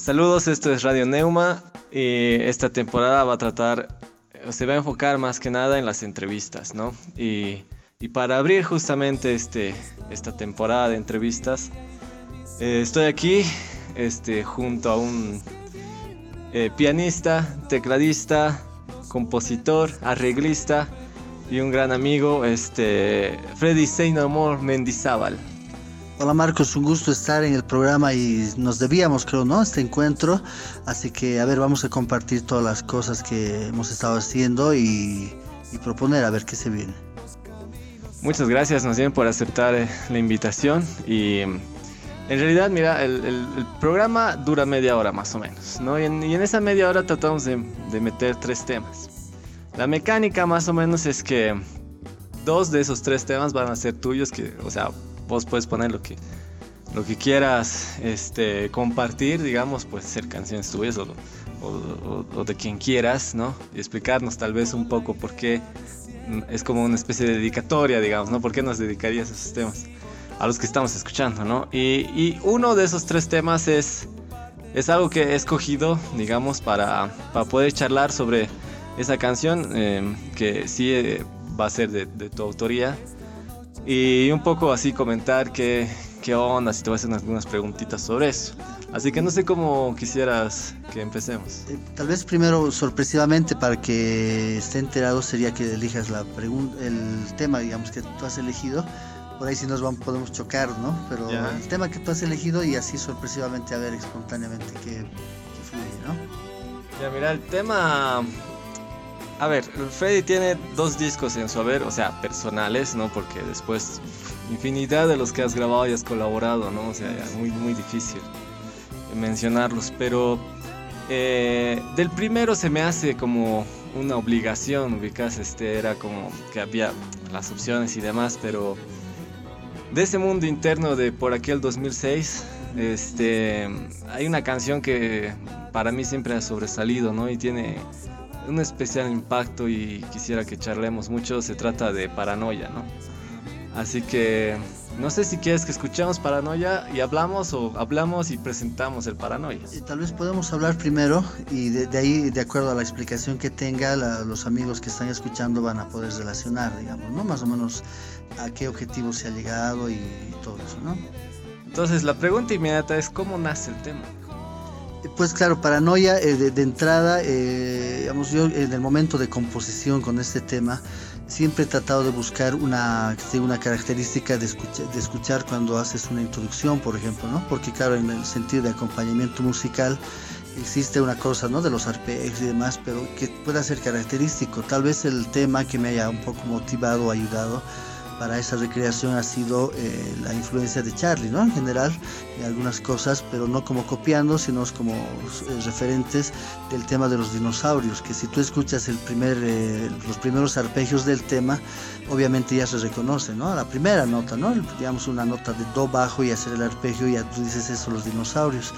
Saludos, esto es Radio Neuma y esta temporada va a tratar, se va a enfocar más que nada en las entrevistas, ¿no? Y, para abrir justamente este, esta temporada de entrevistas, eh, estoy aquí este, junto a un eh, pianista, tecladista, compositor, arreglista y un gran amigo, este, Freddy Seymour Mendizábal. Hola Marcos, un gusto estar en el programa y nos debíamos, creo, ¿no? Este encuentro. Así que, a ver, vamos a compartir todas las cosas que hemos estado haciendo y, proponer a ver qué se viene. Muchas gracias, nos bien por aceptar eh, la invitación. Y en realidad, mira, el, programa dura media hora más o menos, ¿no? Y en, esa media hora tratamos de, de meter tres temas. La mecánica más o menos es que dos de esos tres temas van a ser tuyos, que, o sea, vos puedes poner lo que, lo que quieras este, compartir, digamos, puede ser canciones tuyas o, o, de quien quieras, ¿no? Y explicarnos tal vez un poco por qué mm, es como una especie de dedicatoria, digamos, ¿no? ¿Por qué nos dedicarías a esos temas? A los que estamos escuchando, ¿no? Y, y uno de esos tres temas es, es algo que he escogido, digamos, para, para poder charlar sobre esa canción, eh, que sí eh, va a ser de, de tu autoría y un poco así comentar qué, qué onda, si te voy a hacer algunas preguntitas sobre eso. Así que no sé cómo quisieras que empecemos. Eh, tal vez primero, sorpresivamente, para que esté enterado, sería que elijas la el tema, digamos, que tú has elegido. Por ahí sí nos vamos, podemos chocar, ¿no? Pero el tema que tú has elegido y así sorpresivamente a ver espontáneamente qué, qué fluye, ¿no? Ya, mira, el tema a ver, Freddy tiene dos discos en su haber, o sea, personales, ¿no? Porque después infinidad de los que has grabado y has colaborado, ¿no? O sea, muy, muy difícil mencionarlos, pero eh, del primero se me hace como una obligación, ubicas, este era como que había las opciones y demás, pero de ese mundo interno de por aquel 2006, este, hay una canción que para mí siempre ha sobresalido, ¿no? Y tiene un especial impacto y quisiera que charlemos mucho. Se trata de Paranoia, ¿no? Así que no sé si quieres que escuchemos Paranoia y hablamos o hablamos y presentamos el Paranoia. Y tal vez podemos hablar primero y de, ahí, de acuerdo a la explicación que tenga, los amigos que están escuchando van a poder relacionar, digamos, ¿no? Más o menos a qué objetivo se ha llegado y todo eso, ¿no? Entonces la pregunta inmediata es ¿cómo nace el tema? Pues claro, paranoia eh, de, entrada, eh, digamos yo en el momento de composición con este tema, siempre he tratado de buscar una, una característica de escuchar, de escuchar cuando haces una introducción, por ejemplo, ¿no? Porque claro, en el sentido de acompañamiento musical existe una cosa, ¿no? De los arpegios y demás, pero que pueda ser característico. Tal vez el tema que me haya un poco motivado ayudado para esa recreación ha sido eh, la influencia de Charlie, ¿no? En general, en algunas cosas, pero no como copiando, sino como eh, referentes del tema de los dinosaurios, que si tú escuchas el primer, eh, los primeros arpegios del tema, obviamente ya se reconoce, ¿no? La primera nota, ¿no? Digamos una nota de do bajo y hacer el arpegio, ya tú dices eso, los dinosaurios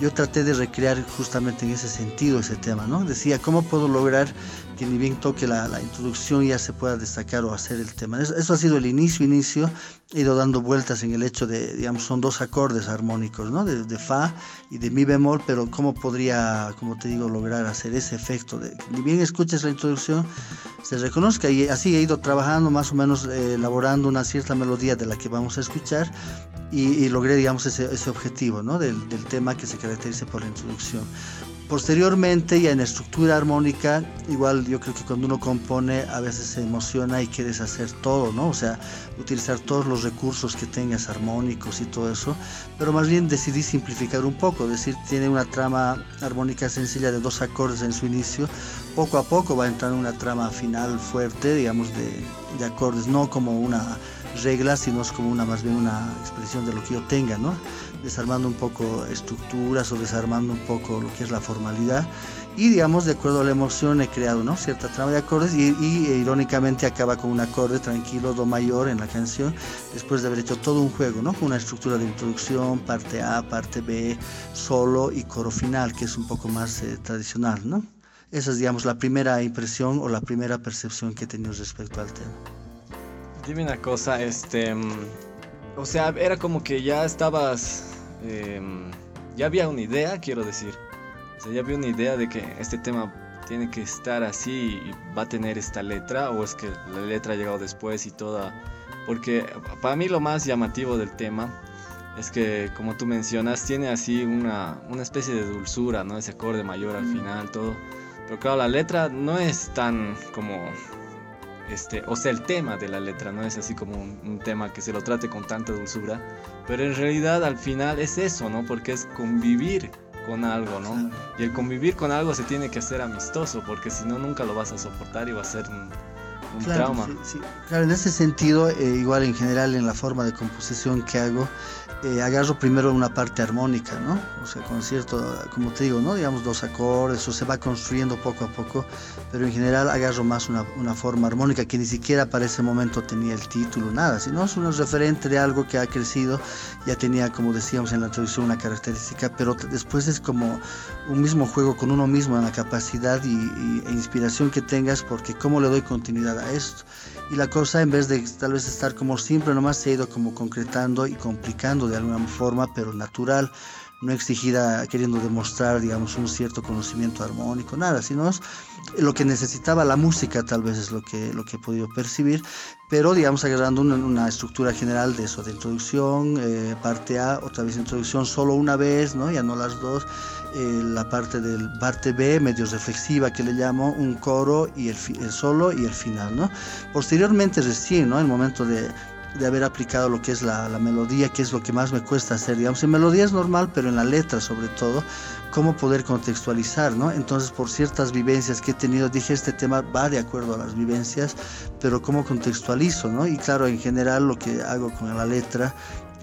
yo traté de recrear justamente en ese sentido ese tema, ¿no? Decía, ¿cómo puedo lograr que ni bien toque la, introducción ya se pueda destacar o hacer el tema? Eso, ha sido el inicio, inicio, he ido dando vueltas en el hecho de, digamos, son dos acordes armónicos, ¿no? De, de Fa y de Mi bemol, pero ¿cómo podría, como te digo, lograr hacer ese efecto de que ni bien escuches la introducción, se reconozca y así he ido trabajando más o menos eh, elaborando una cierta melodía de la que vamos a escuchar y, logré, digamos, ese, ese objetivo ¿no? del, del, tema que se caracteriza por la introducción. Posteriormente, ya en estructura armónica, igual yo creo que cuando uno compone a veces se emociona y quieres hacer todo, ¿no? O sea, utilizar todos los recursos que tengas armónicos y todo eso, pero más bien decidí simplificar un poco, decir, tiene una trama armónica sencilla de dos acordes en su inicio, poco a poco va a entrar una trama final fuerte, digamos, de, de acordes, no como una reglas, sino es como una más bien una expresión de lo que yo tenga, ¿no? Desarmando un poco estructuras o desarmando un poco lo que es la formalidad y digamos de acuerdo a la emoción he creado ¿no? cierta trama de acordes y, e, irónicamente acaba con un acorde tranquilo do mayor en la canción después de haber hecho todo un juego ¿no? con una estructura de introducción parte A parte B solo y coro final que es un poco más eh, tradicional ¿no? esa es digamos la primera impresión o la primera percepción que he tenido respecto al tema Dime una cosa, este. Mm, o sea, era como que ya estabas. Em, ya había una idea, quiero decir. O sea, ya había una idea de que este tema tiene que estar así y va a tener esta letra, o es que la letra ha llegado después y toda. Porque para mí lo más llamativo del tema es que, como tú mencionas, tiene así una, una especie de dulzura, ¿no? Ese acorde mayor al final, todo. Pero claro, la letra no es tan como este, o sea, el tema de la letra no es así como un, tema que se lo trate con tanta dulzura, pero en realidad al final es eso, ¿no? Porque es convivir con algo, ¿no? Y el convivir con algo se tiene que hacer amistoso, porque si no, nunca lo vas a soportar y va a ser un, trauma. Claro, en ese sentido, eh, igual en general en la forma de composición que hago, eh, agarro primero una parte armónica, ¿no? O sea, con cierto, como te digo, ¿no? Digamos dos acordes, o se va construyendo poco a poco, pero en general agarro más una, una forma armónica que ni siquiera para ese momento tenía el título, nada, sino es un referente de algo que ha crecido, ya tenía, como decíamos en la introducción, una característica, pero después es como un mismo juego con uno mismo en la capacidad y, e inspiración que tengas, porque cómo le doy continuidad a esto. Y la cosa en vez de tal vez estar como siempre nomás se ha ido como concretando y complicando de alguna forma pero natural no exigida queriendo demostrar digamos un cierto conocimiento armónico nada sino lo que necesitaba la música tal vez es lo que lo que he podido percibir pero digamos agarrando una, estructura general de eso de introducción eh, parte A otra vez introducción solo una vez no ya no las dos eh, la parte del parte B, medio reflexiva que le llamo, un coro y el, el solo y el final, ¿no? Posteriormente recién, ¿no? El momento de, de haber aplicado lo que es la, la, melodía, que es lo que más me cuesta hacer, digamos, en melodía es normal, pero en la letra sobre todo, cómo poder contextualizar, ¿no? Entonces, por ciertas vivencias que he tenido, dije, este tema va de acuerdo a las vivencias, pero cómo contextualizo, ¿no? Y claro, en general lo que hago con la letra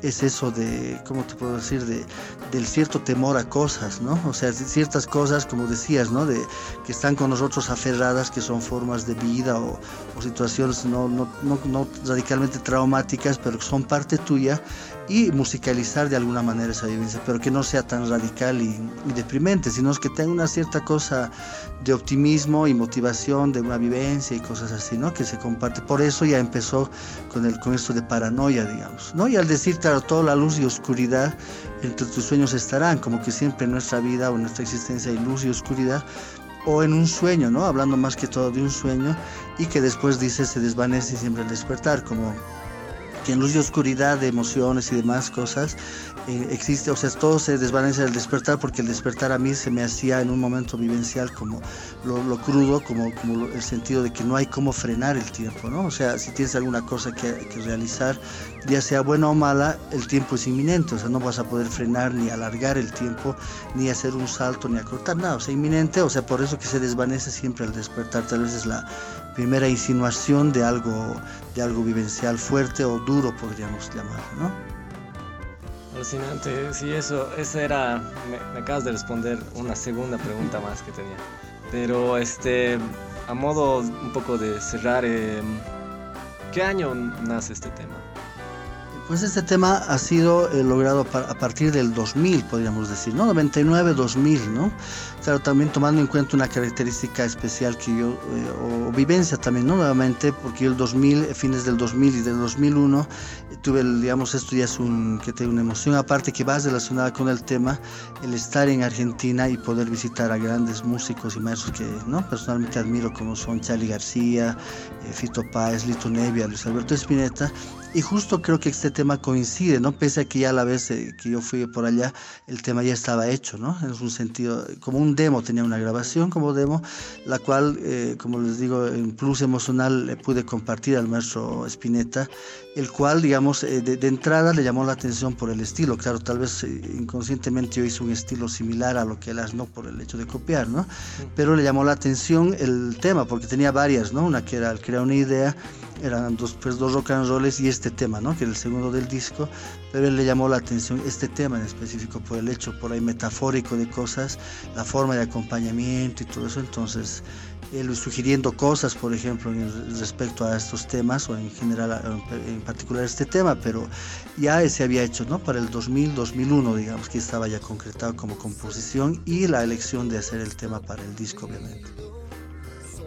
es eso de, ¿cómo te puedo decir? De, del cierto temor a cosas, ¿no? O sea, ciertas cosas, como decías, ¿no? De, que están con nosotros aferradas, que son formas de vida o, situaciones no, no, no, radicalmente traumáticas, pero que son parte tuya y musicalizar de alguna manera esa vivencia, pero que no sea tan radical y, deprimente, sino que tenga una cierta cosa de optimismo y motivación de una vivencia y cosas así, ¿no? Que se comparte. Por eso ya empezó con, el, con de paranoia, digamos, ¿no? Y al decir, claro, toda la luz y oscuridad entre tus sueños estarán, como que siempre en nuestra vida o en nuestra existencia hay luz y oscuridad, o en un sueño, ¿no? Hablando más que todo de un sueño y que después dice se desvanece siempre al despertar, como que en luz y oscuridad de emociones y demás cosas eh, existe, o sea, todo se desvanece al despertar porque el despertar a mí se me hacía en un momento vivencial como lo, crudo, como, como el sentido de que no hay cómo frenar el tiempo, ¿no? O sea, si tienes alguna cosa que, que realizar, ya sea buena o mala, el tiempo es inminente, o sea, no vas a poder frenar ni alargar el tiempo, ni hacer un salto, ni acortar nada, o sea, inminente, o sea, por eso que se desvanece siempre al despertar, tal vez es la primera insinuación de algo, de algo vivencial fuerte o duro, podríamos llamarlo, ¿no? Alucinante, sí, eso, esa era, me, acabas de responder una segunda pregunta más que tenía. Pero, este, a modo un poco de cerrar, em, ¿qué año nace este tema? Pues este tema ha sido eh, logrado a partir del 2000, podríamos decir, ¿no? 99, 2000, ¿no? Claro, también tomando en cuenta una característica especial que yo, eh, o vivencia también, ¿no? Nuevamente, porque yo el 2000, fines del 2000 y del 2001, tuve, el, digamos, esto ya es un, que tengo una emoción aparte que va relacionada con el tema, el estar en Argentina y poder visitar a grandes músicos y maestros que, ¿no? Personalmente admiro, como son Charlie García, eh, Fito Páez, Lito Nevia, Luis Alberto Spinetta, y justo creo que este tema coincide, ¿no? Pese a que ya la vez eh, que yo fui por allá, el tema ya estaba hecho, ¿no? En un sentido, como un demo, tenía una grabación como demo, la cual, eh, como les digo, en plus emocional le pude compartir al maestro Spinetta, el cual, digamos, eh, de, entrada le llamó la atención por el estilo. Claro, tal vez inconscientemente yo hice un estilo similar a lo que él hace, no por el hecho de copiar, ¿no? Pero le llamó la atención el tema, porque tenía varias, ¿no? Una que era el crear una idea, eran dos, pues, dos rock and rolls y este tema, ¿no? que era el segundo del disco, pero él le llamó la atención este tema en específico por el hecho por ahí metafórico de cosas, la forma de acompañamiento y todo eso, entonces él sugiriendo cosas, por ejemplo, respecto a estos temas o en general, en particular este tema, pero ya se había hecho, ¿no? Para el 2000, 2001, digamos, que estaba ya concretado como composición y la elección de hacer el tema para el disco, obviamente.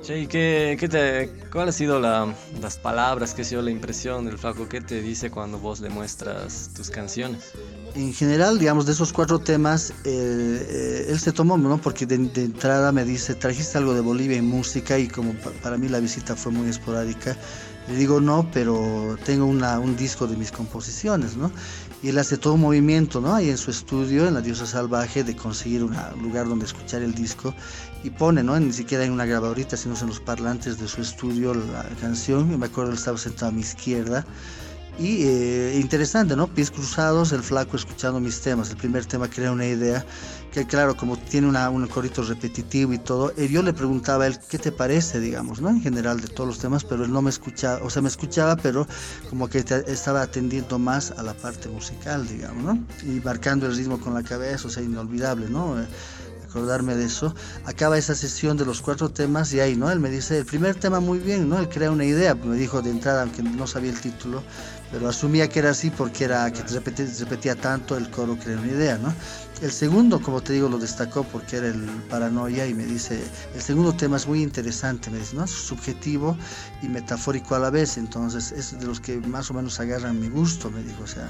¿y qué, qué te, cuál ha sido la, las palabras, qué ha sido la impresión del flaco? ¿Qué te dice cuando vos le muestras tus canciones? En general, digamos, de esos cuatro temas, eh, eh, él se tomó, ¿no? Porque de, entrada me dice, trajiste algo de Bolivia y música y como para mí la visita fue muy esporádica, le digo no, pero tengo una, un disco de mis composiciones, ¿no? Y él hace todo un movimiento, ¿no? Ahí en su estudio, en La Diosa Salvaje, de conseguir un lugar donde escuchar el disco y pone, ¿no? Ni siquiera en una grabadorita, sino en los parlantes de su estudio la canción. Me acuerdo, él estaba sentado a mi izquierda y eh, interesante, ¿no? Pies cruzados, el flaco escuchando mis temas. El primer tema crea una idea que, claro, como tiene una, un corito repetitivo y todo, eh, yo le preguntaba a él, ¿qué te parece, digamos, ¿no? En general de todos los temas, pero él no me escuchaba, o sea, me escuchaba, pero como que estaba atendiendo más a la parte musical, digamos, ¿no? Y marcando el ritmo con la cabeza, o sea, inolvidable, ¿no? Eh, acordarme de eso, acaba esa sesión de los cuatro temas y ahí, ¿no? Él me dice, el primer tema muy bien, ¿no? Él crea una idea, me dijo de entrada, aunque no sabía el título, pero asumía que era así porque era que repetía, repetía tanto el coro crea una idea, ¿no? El segundo, como te digo, lo destacó porque era el paranoia y me dice, el segundo tema es muy interesante, me dice, ¿no? subjetivo y metafórico a la vez, entonces es de los que más o menos agarran mi gusto, me dijo, o sea.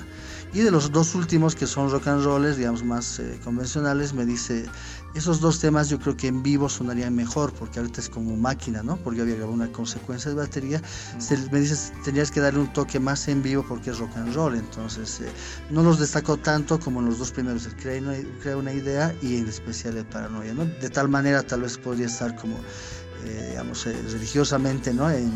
Y de los dos últimos que son rock and rolls, digamos, más eh, convencionales, me dice, esos dos temas yo creo que en vivo sonarían mejor, porque ahorita es como máquina, ¿no? Porque había grabado una consecuencia de batería. me dices, tenías que darle un toque más en vivo porque es rock and roll, entonces eh, no los destacó tanto como en los dos primeros, el crea una idea y en especial el paranoia, ¿no? De tal manera tal vez podría estar como, eh, digamos, eh, religiosamente, ¿no? En,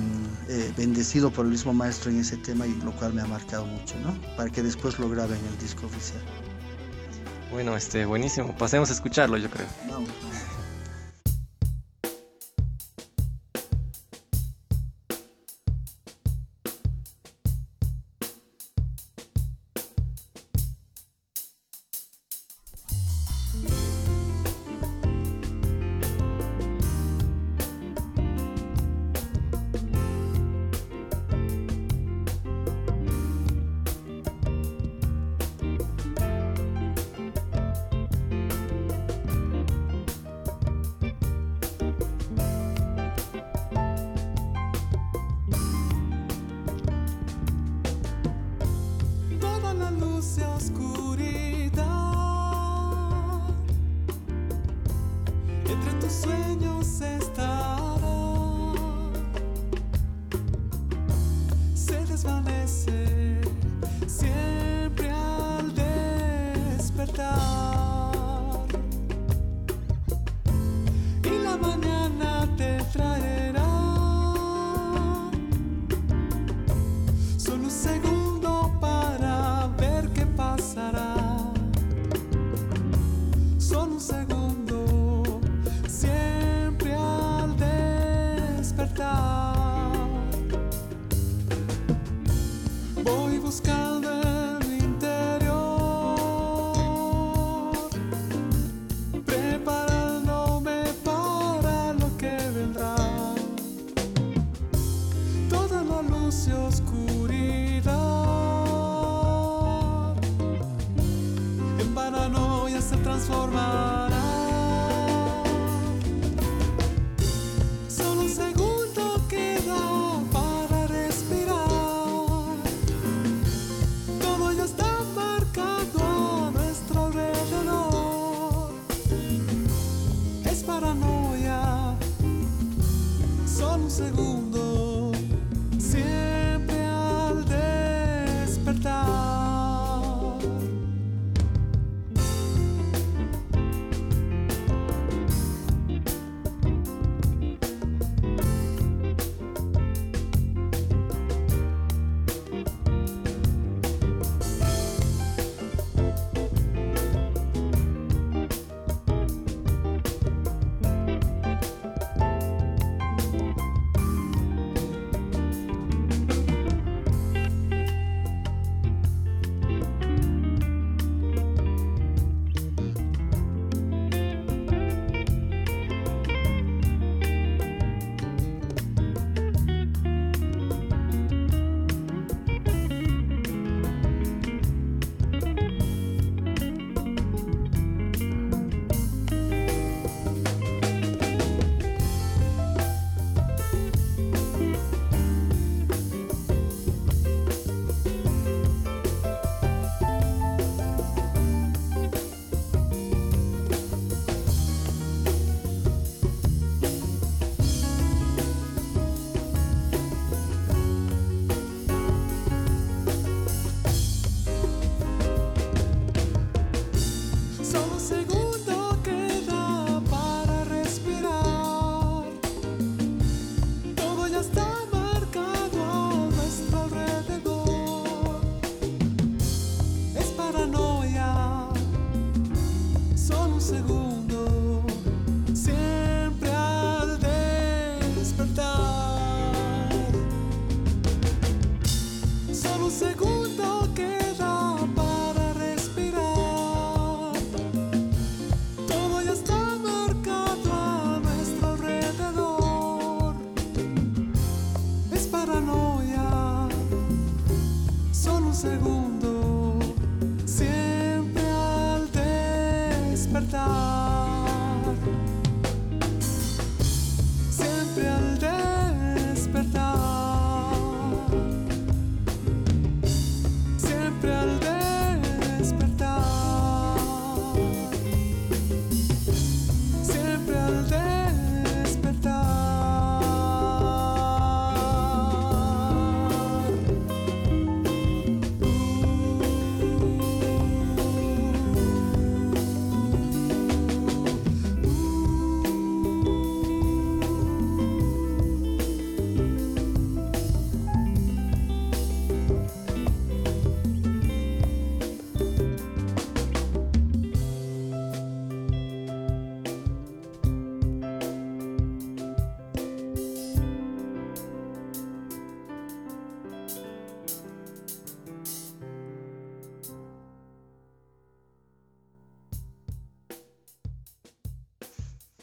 eh, bendecido por el mismo maestro en ese tema y lo cual me ha marcado mucho, ¿no? Para que después lo grabe en el disco oficial. Bueno, este, buenísimo. Pasemos a escucharlo, yo creo.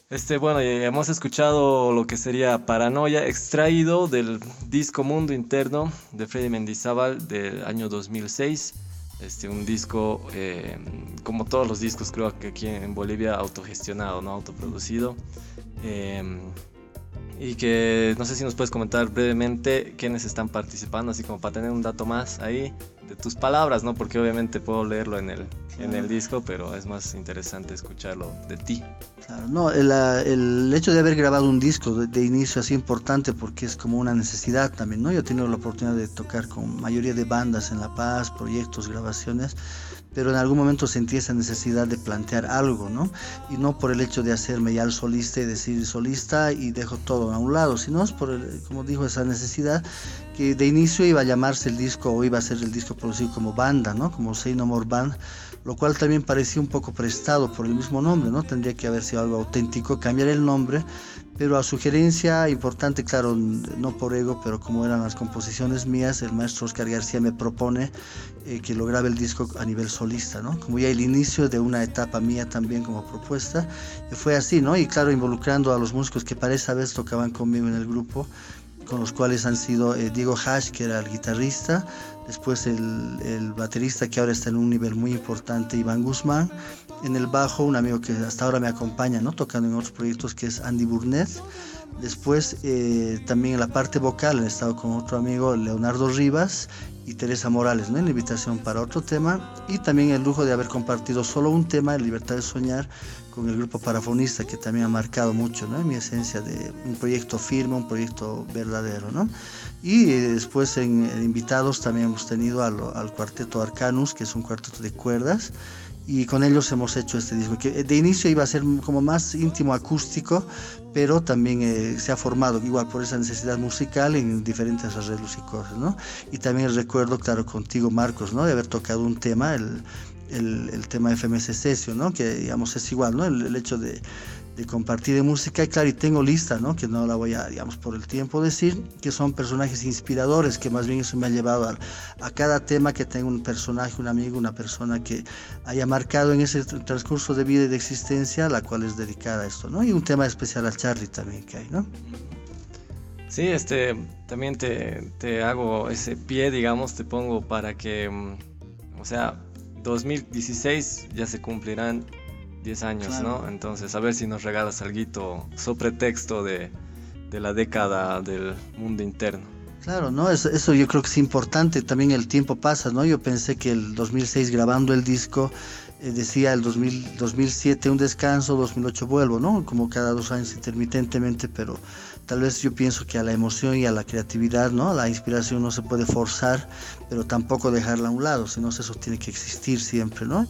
Este, bueno, hemos escuchado lo que sería Paranoia, extraído del disco Mundo Interno de Freddy Mendizábal del año 2006. Este, un disco, eh, como todos los discos, creo que aquí en Bolivia, autogestionado, ¿no? autoproducido. Eh, y que no sé si nos puedes comentar brevemente quiénes están participando, así como para tener un dato más ahí de tus palabras, ¿no? Porque obviamente puedo leerlo en el, en el disco, pero es más interesante escucharlo de ti. Claro, no, el, el hecho de haber grabado un disco de, de, inicio así importante porque es como una necesidad también, ¿no? Yo he tenido la oportunidad de tocar con mayoría de bandas en La Paz, proyectos, grabaciones, pero en algún momento sentí esa necesidad de plantear algo, ¿no? Y no por el hecho de hacerme ya el solista y decir solista y dejo todo a un lado, sino es por, el, como dijo, esa necesidad que de inicio iba a llamarse el disco o iba a ser el disco producido como banda, ¿no? Como Say No More Band, lo cual también parecía un poco prestado por el mismo nombre, ¿no? Tendría que haber sido algo auténtico, cambiar el nombre, pero a sugerencia importante, claro, no por ego, pero como eran las composiciones mías, el maestro Oscar García me propone eh, que lo grabe el disco a nivel solista, ¿no? Como ya el inicio de una etapa mía también como propuesta, y fue así, ¿no? Y claro, involucrando a los músicos que para esa vez tocaban conmigo en el grupo, con los cuales han sido eh, Diego Hash, que era el guitarrista, después el, el, baterista que ahora está en un nivel muy importante, Iván Guzmán, en el bajo un amigo que hasta ahora me acompaña, ¿no? tocando en otros proyectos, que es Andy Burnett, después eh, también en la parte vocal he estado con otro amigo, Leonardo Rivas, y Teresa Morales, ¿no? en invitación para otro tema, y también el lujo de haber compartido solo un tema, Libertad de Soñar, con el grupo Parafonista, que también ha marcado mucho ¿no? en mi esencia de un proyecto firme, un proyecto verdadero. ¿no? Y eh, después en, en, invitados también hemos tenido al, al, cuarteto Arcanus, que es un cuarteto de cuerdas, y con ellos hemos hecho este disco, que de inicio iba a ser como más íntimo acústico, pero también eh, se ha formado igual por esa necesidad musical en diferentes arreglos y cosas, ¿no? Y también recuerdo, claro, contigo Marcos, ¿no? De haber tocado un tema, el, el, el tema FMS Sesio, ¿no? Que digamos es igual, ¿no? El hecho de, de, compartir de música y claro, y tengo lista, ¿no? Que no la voy a, digamos, por el tiempo decir, que son personajes inspiradores, que más bien eso me ha llevado a, a cada tema que tenga un personaje, un amigo, una persona que haya marcado en ese transcurso de vida y de existencia, la cual es dedicada a esto, ¿no? Y un tema especial a Charlie también que hay, ¿no? Sí, este, también te, te hago ese pie, digamos, te pongo para que, o sea, 2016 ya se cumplirán 10 años, claro. ¿no? Entonces, a ver si nos regalas algo sobre texto de, de, la década del mundo interno. Claro, ¿no? Eso, eso, yo creo que es importante, también el tiempo pasa, ¿no? Yo pensé que el 2006 grabando el disco eh, decía el 2000, 2007 un descanso, 2008 vuelvo, ¿no? Como cada dos años intermitentemente, pero tal vez yo pienso que a la emoción y a la creatividad, ¿no? La inspiración no se puede forzar, pero tampoco dejarla a un lado, sino eso tiene que existir siempre, ¿no?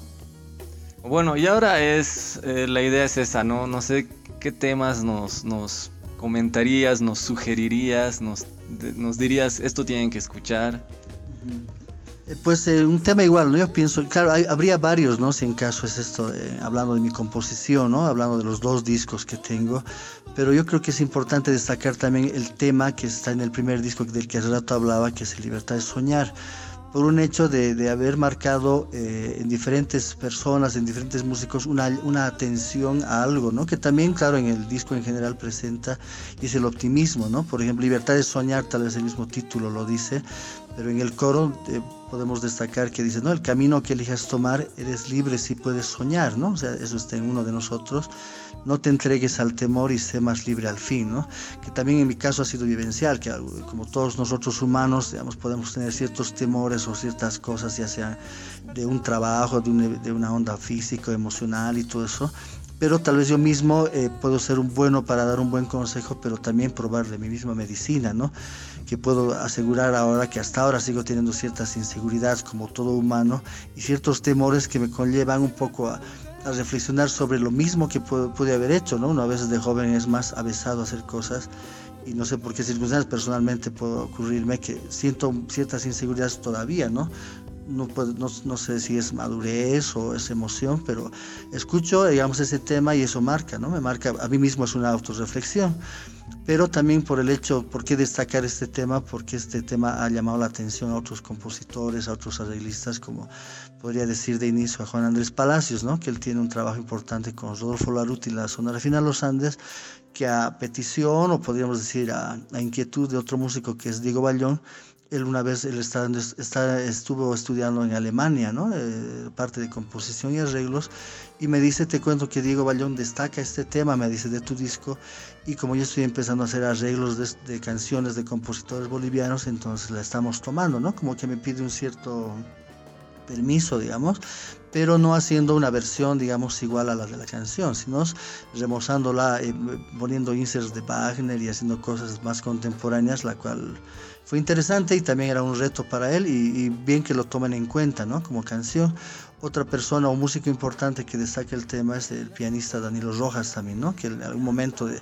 Bueno, y ahora es, eh, la idea es esa, ¿no? No sé qué temas nos, nos comentarías, nos sugerirías, nos, nos dirías, esto tienen que escuchar. Pues eh, un tema igual, ¿no? Yo pienso, claro, habría varios, ¿no? Si en caso es esto, hablando de mi composición, ¿no? Hablando de los dos discos que tengo, pero yo creo que es importante destacar también el tema que está en el primer disco del que hace rato hablaba, que es Libertad de Soñar por un hecho de, de haber marcado eh, en diferentes personas, en diferentes músicos, una, una, atención a algo, ¿no? Que también, claro, en el disco en general presenta, es el optimismo, ¿no? Por ejemplo, Libertad de Soñar, tal vez el mismo título lo dice, pero en el coro eh, podemos destacar que dice, no, el camino que elijas tomar, eres libre si puedes soñar, ¿no? O sea, eso está en uno de nosotros. No te entregues al temor y sé más libre al fin, ¿no? Que también en mi caso ha sido vivencial, que como todos nosotros humanos, digamos, podemos tener ciertos temores o ciertas cosas, ya sea de un trabajo, de una, onda física, emocional y todo eso, pero tal vez yo mismo eh, puedo ser un bueno para dar un buen consejo, pero también probar de mi misma medicina, ¿no? Que puedo asegurar ahora que hasta ahora sigo teniendo ciertas inseguridades como todo humano y ciertos temores que me conllevan un poco a, reflexionar sobre lo mismo que pude, haber hecho, ¿no? Uno a veces de joven es más avesado a hacer cosas y no sé por qué circunstancias personalmente puede ocurrirme que siento ciertas inseguridades todavía, ¿no? No, no, sé si es madurez o es emoción, pero escucho, digamos, ese tema y eso marca, ¿no? Me marca, a mí mismo es una autorreflexión, pero también por el hecho, ¿por qué destacar este tema? Porque este tema ha llamado la atención a otros compositores, a otros arreglistas, como podría decir de inicio a Juan Andrés Palacios, ¿no? Que él tiene un trabajo importante con Rodolfo Laruti y la zona Refina Los Andes, que a petición, o podríamos decir a, a inquietud de otro músico que es Diego Ballón, él una vez él está, estuvo estudiando en Alemania, ¿no? Eh, parte de composición y arreglos, y me dice, te cuento que Diego Ballón destaca este tema, me dice, de tu disco, y como yo estoy empezando a hacer arreglos de, de canciones de compositores bolivianos, entonces la estamos tomando, ¿no? Como que me pide un cierto permiso, digamos, pero no haciendo una versión, digamos, igual a la de la canción, sino remozándola, eh, poniendo inserts de Wagner y haciendo cosas más contemporáneas, la cual fue interesante y también era un reto para él y, bien que lo tomen en cuenta, ¿no? Como canción. Otra persona o músico importante que destaca el tema es el pianista Danilo Rojas también, ¿no? Que en algún momento de,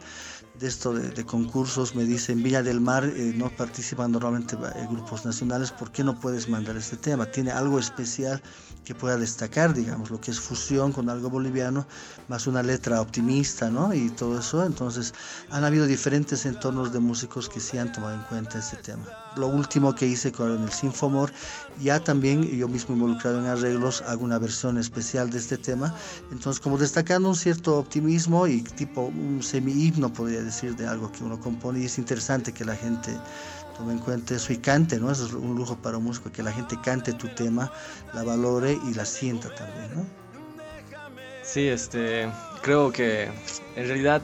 de esto de, concursos me dice en Villa del Mar eh, no participan normalmente eh, grupos nacionales, ¿por qué no puedes mandar este tema? Tiene algo especial que pueda destacar, digamos, lo que es fusión con algo boliviano, más una letra optimista, ¿no? Y todo eso. Entonces, han habido diferentes entornos de músicos que sí han tomado en cuenta este tema. Lo último que hice con el Sinfomor, ya también yo mismo involucrado en arreglos, hago una versión especial de este tema. Entonces, como destacando un cierto optimismo y tipo un semi-himno, podría decir, de algo que uno compone, y es interesante que la gente tome en cuenta eso y cante, ¿no? Eso es un lujo para un músico, que la gente cante tu tema, la valore y la sienta también, ¿no? Sí, este, creo que en realidad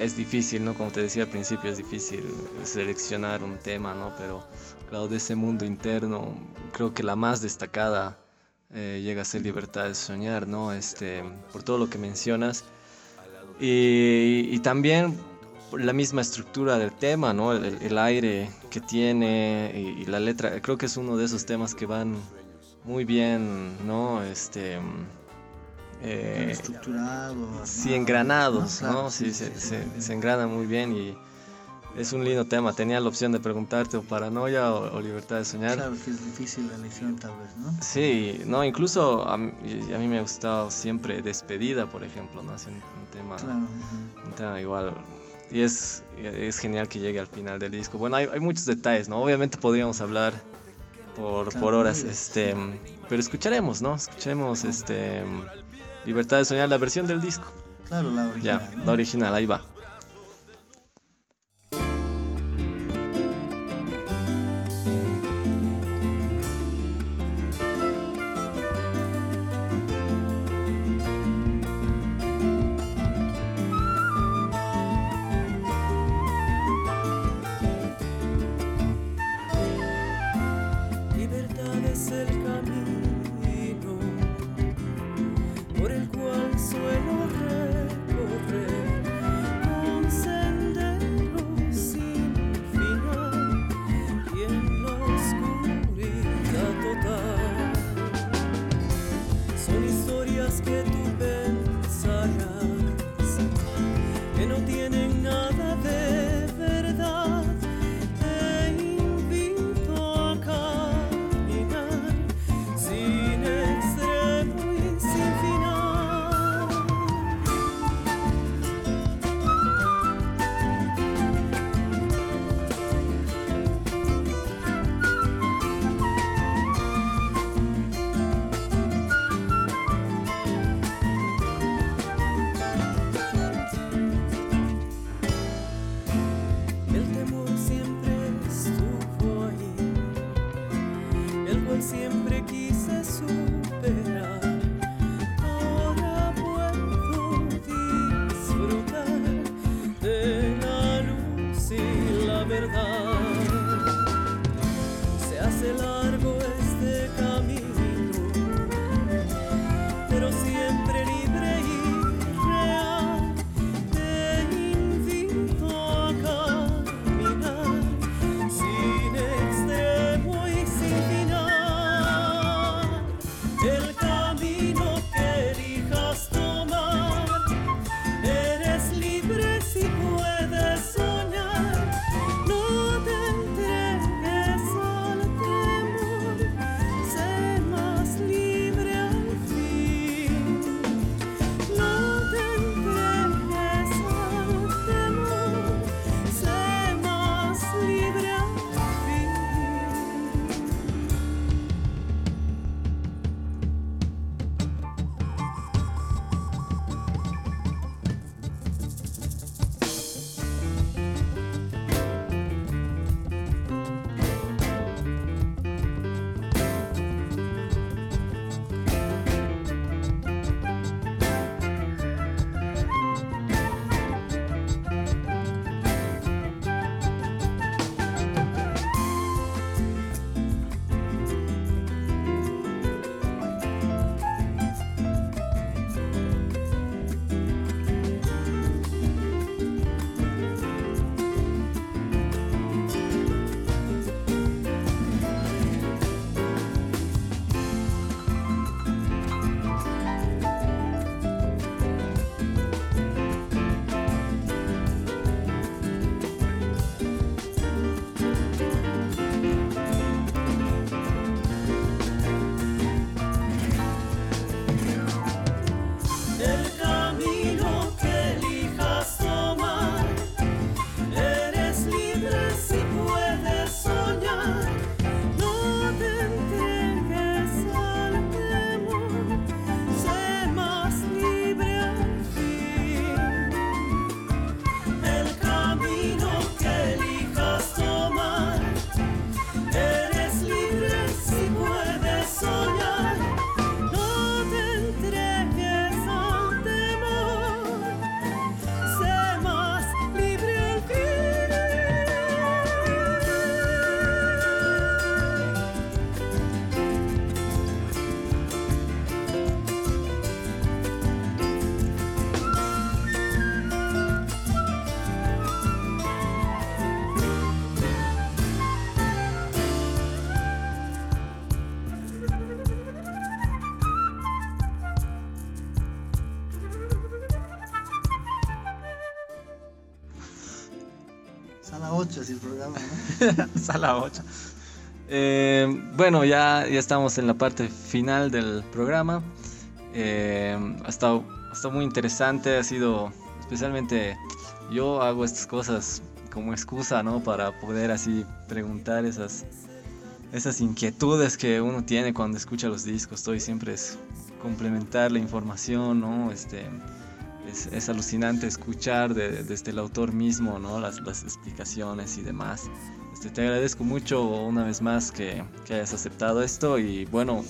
es difícil, ¿no? Como te decía al principio, es difícil seleccionar un tema, ¿no? Pero claro, de ese mundo interno, creo que la más destacada eh, llega a ser Libertad de Soñar, ¿no? Este, por todo lo que mencionas. Y también la misma estructura del tema, ¿no? El, aire que tiene y, la letra. Creo que es uno de esos temas que van muy bien, ¿no? Este. Eh, estructurado. Sí, engranados, ¿no? Sí, se, se, engrana muy bien y es un lindo tema. Tenía la opción de preguntarte o paranoia o, libertad de soñar. Claro que es difícil la elección tal vez, ¿no? Sí, no, incluso a mí, a mí me ha gustado siempre Despedida, por ejemplo, ¿no? Es un, tema, un tema igual y es, es genial que llegue al final del disco. Bueno, hay, hay muchos detalles, ¿no? Obviamente podríamos hablar por, por horas, este, pero escucharemos, ¿no? Escucharemos este, Libertad de Soñar, la versión del disco. Claro, la original. Ya, la original, ahí va. Sala 8. Eh, bueno, ya, ya estamos en la parte final del programa. Eh, ha, estado, ha estado muy interesante, ha sido especialmente yo hago estas cosas como excusa, ¿no? Para poder así preguntar esas, esas inquietudes que uno tiene cuando escucha los discos. Estoy siempre es complementar la información, ¿no? Este, es, alucinante escuchar desde el autor mismo, ¿no? Las, las explicaciones y demás. Este, te agradezco mucho una vez más que, que hayas aceptado esto y bueno,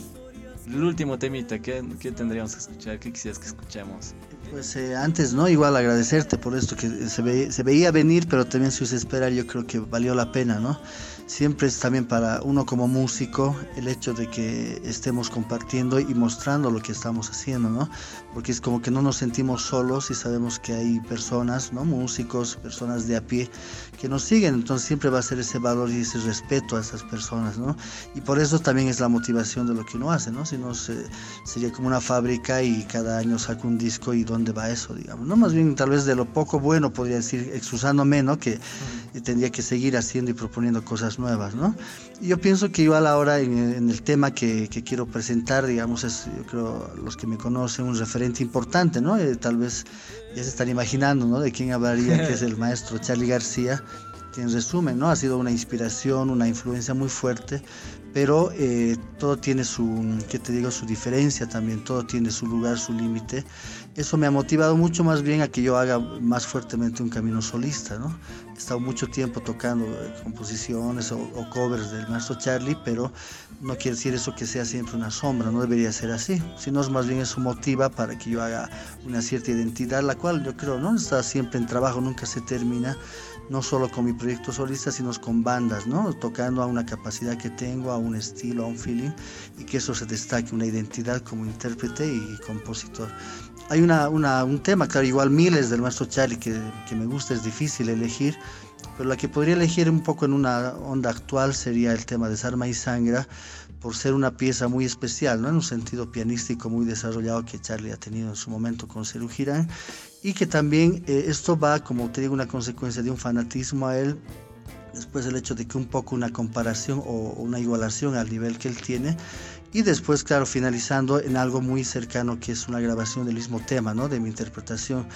el último temita, ¿qué, ¿qué, tendríamos que escuchar? ¿Qué quisieras que escuchemos? Pues eh, antes, ¿no? Igual agradecerte por esto que se, se veía venir, pero también se espera, yo creo que valió la pena, ¿no? Siempre es también para uno como músico el hecho de que estemos compartiendo y mostrando lo que estamos haciendo, ¿no? Porque es como que no nos sentimos solos y sabemos que hay personas, ¿no? Músicos, personas de a pie que nos siguen, entonces siempre va a ser ese valor y ese respeto a esas personas, ¿no? Y por eso también es la motivación de lo que uno hace, ¿no? Si no, sería como una fábrica y cada año saca un disco y dónde va eso, digamos, ¿no? Más bien tal vez de lo poco bueno, podría decir, excusándome, ¿no? Que tendría que seguir haciendo y proponiendo cosas nuevas, ¿no? yo pienso que igual ahora en, el tema que, quiero presentar, digamos, es, yo creo, los que me conocen, un referente importante, ¿no? Eh, tal vez ya se están imaginando, ¿no? De quién hablaría, que es el maestro Charlie García, que en resumen, ¿no? Ha sido una inspiración, una influencia muy fuerte, pero eh, todo tiene su, ¿qué te digo?, su diferencia también, todo tiene su lugar, su límite. Eso me ha motivado mucho más bien a que yo haga más fuertemente un camino solista, ¿no? He estado mucho tiempo tocando eh, composiciones o, covers del maestro Charlie, pero no quiere decir eso que sea siempre una sombra, no debería ser así, sino más bien eso motiva para que yo haga una cierta identidad, la cual yo creo no está siempre en trabajo, nunca se termina, no solo con mi proyecto solista, sino con bandas, ¿no? Tocando a una capacidad que tengo, a un estilo, a un feeling, y que eso se destaque, una identidad como intérprete y compositor. Hay un tema, claro, igual miles del maestro Charlie que, que me gusta, es difícil elegir, pero la que podría elegir un poco en una onda actual sería el tema de Sarma y Sangra, por ser una pieza muy especial, ¿no? en un sentido pianístico muy desarrollado que Charlie ha tenido en su momento con Serú Girán, y que también eh, esto va, como te digo, una consecuencia de un fanatismo a él, después el hecho de que un poco una comparación o una igualación al nivel que él tiene, y después, claro, finalizando en algo muy cercano que es una grabación del mismo tema, ¿no? De mi interpretación.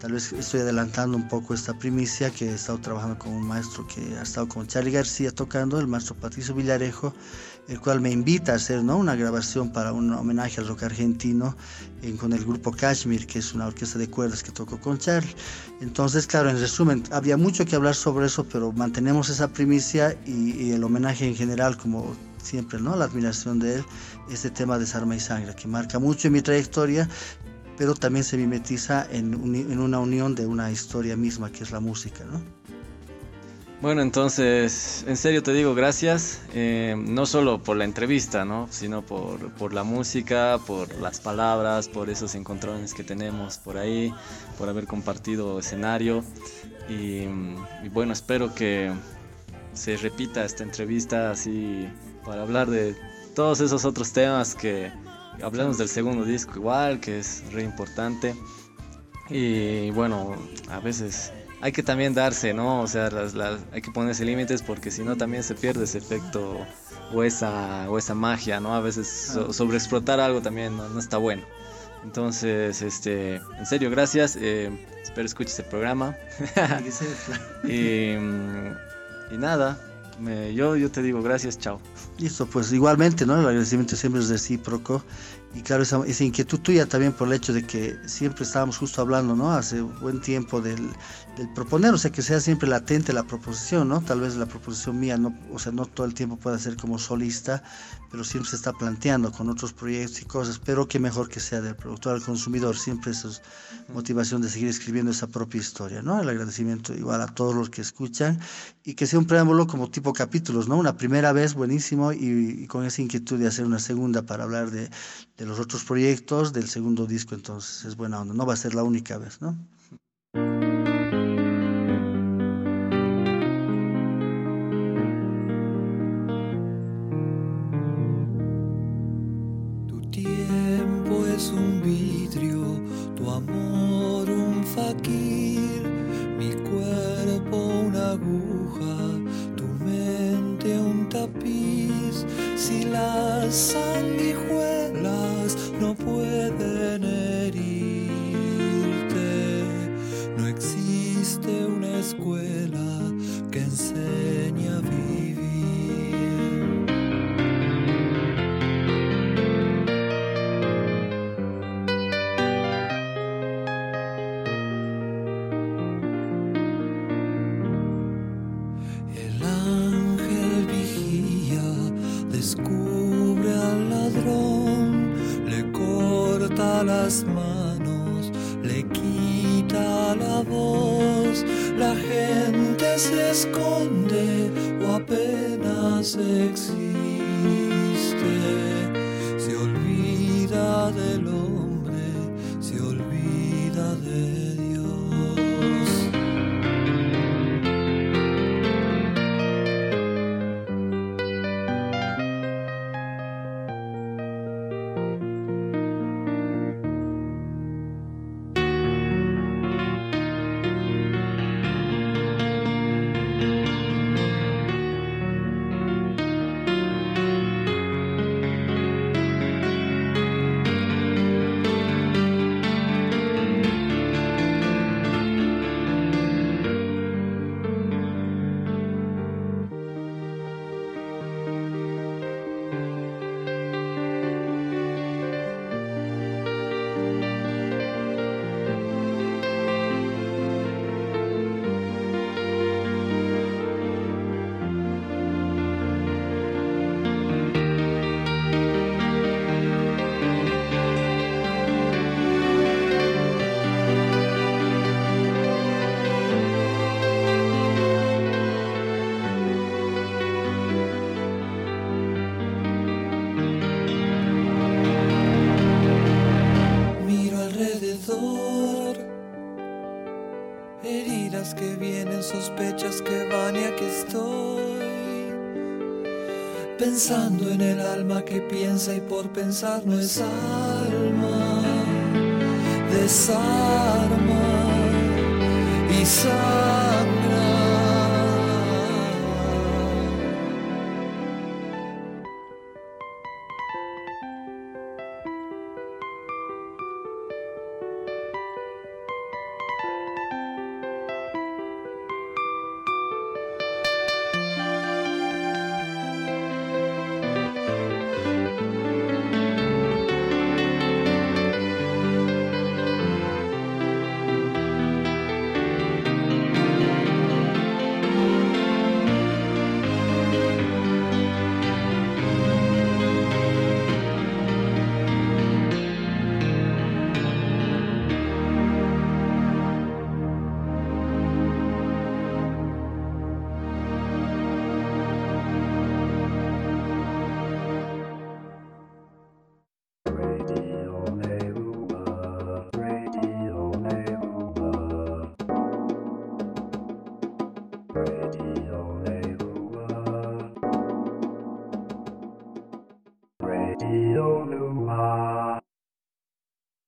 Tal vez estoy adelantando un poco esta primicia que he estado trabajando con un maestro que ha estado con Charlie García tocando, el maestro Patricio Villarejo, el cual me invita a hacer ¿no? una grabación para un homenaje al rock argentino con el grupo Kashmir, que es una orquesta de cuerdas que tocó con Charlie. Entonces, claro, en resumen, había mucho que hablar sobre eso, pero mantenemos esa primicia y, y el homenaje en general como siempre, ¿no? La admiración de él, este tema de Sarma y Sangre, que marca mucho en mi trayectoria, pero también se mimetiza en, en una unión de una historia misma, que es la música, ¿no? Bueno, entonces, en serio te digo gracias, eh, no solo por la entrevista, ¿no? sino por, por, la música, por las palabras, por esos encontrones que tenemos por ahí, por haber compartido escenario. Y, y bueno, espero que se repita esta entrevista así para hablar de todos esos otros temas que hablamos del segundo disco igual, que es re importante. Y bueno, a veces hay que también darse, ¿no? O sea, hay que ponerse límites porque si no también se pierde ese efecto o esa, o esa magia, ¿no? A veces sobreexplotar algo también no, está bueno. Entonces, este, en serio, gracias. Eh, espero escuches el programa. y, y nada, yo, yo te digo gracias, chao. Listo, pues igualmente, ¿no? El agradecimiento siempre es recíproco. Y claro, esa, esa, inquietud tuya también por el hecho de que siempre estábamos justo hablando, ¿no? Hace buen tiempo del, del, proponer, o sea, que sea siempre latente la proposición, ¿no? Tal vez la proposición mía, no, o sea, no todo el tiempo pueda ser como solista, pero siempre se está planteando con otros proyectos y cosas, pero que mejor que sea del productor al consumidor, siempre esa es motivación de seguir escribiendo esa propia historia, ¿no? El agradecimiento igual a todos los que escuchan y que sea un preámbulo como tipo capítulos, ¿no? Una primera vez buenísimo y, y con esa inquietud de hacer una segunda para hablar de de los otros proyectos del segundo disco, entonces es buena onda, no va a ser la única vez, ¿no? Tu tiempo es un vidrio, tu amor un faquir, mi cuerpo una aguja, tu mente un tapiz, si la sangre sospechas que van y aquí estoy. Pensando en el alma que piensa y por pensar no es alma. Desarma y sal